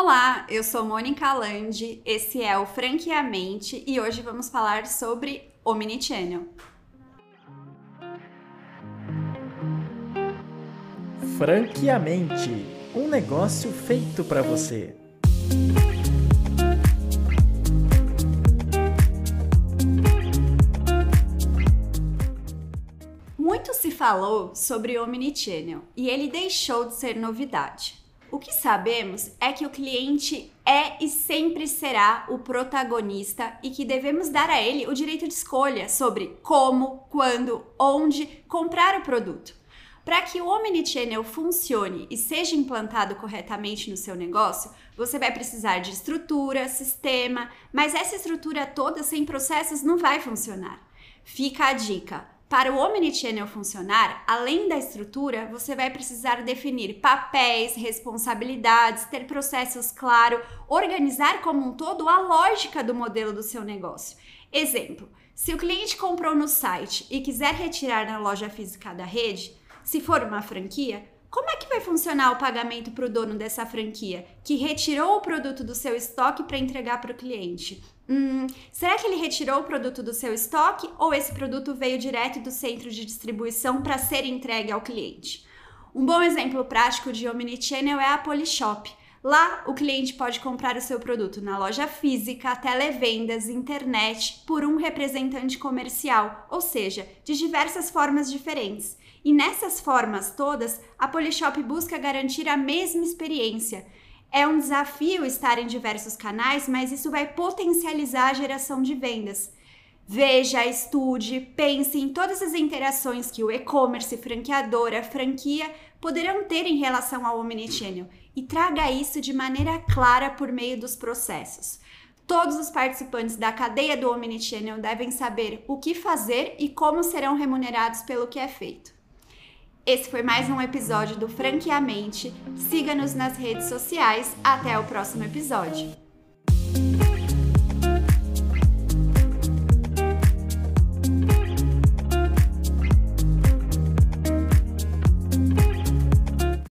Olá, eu sou Mônica Landi, esse é o Franqueamente e hoje vamos falar sobre Omnichannel. Franqueamente, um negócio feito para você. Muito se falou sobre Omnichannel e ele deixou de ser novidade. O que sabemos é que o cliente é e sempre será o protagonista e que devemos dar a ele o direito de escolha sobre como, quando, onde comprar o produto. Para que o Omnichannel funcione e seja implantado corretamente no seu negócio, você vai precisar de estrutura, sistema, mas essa estrutura toda sem processos não vai funcionar. Fica a dica: para o Omnichannel funcionar, além da estrutura, você vai precisar definir papéis, responsabilidades, ter processos claros, organizar como um todo a lógica do modelo do seu negócio. Exemplo: se o cliente comprou no site e quiser retirar na loja física da rede, se for uma franquia, que vai funcionar o pagamento para o dono dessa franquia que retirou o produto do seu estoque para entregar para o cliente? Hum, será que ele retirou o produto do seu estoque ou esse produto veio direto do centro de distribuição para ser entregue ao cliente? Um bom exemplo prático de Omnichannel é a Polishop. Lá, o cliente pode comprar o seu produto na loja física, televendas, internet, por um representante comercial, ou seja, de diversas formas diferentes. E nessas formas todas, a Polishop busca garantir a mesma experiência. É um desafio estar em diversos canais, mas isso vai potencializar a geração de vendas. Veja, estude, pense em todas as interações que o e-commerce, franqueadora, franquia poderão ter em relação ao Omnichannel e traga isso de maneira clara por meio dos processos. Todos os participantes da cadeia do Omnichannel devem saber o que fazer e como serão remunerados pelo que é feito. Esse foi mais um episódio do Franqueamente. Siga-nos nas redes sociais. Até o próximo episódio.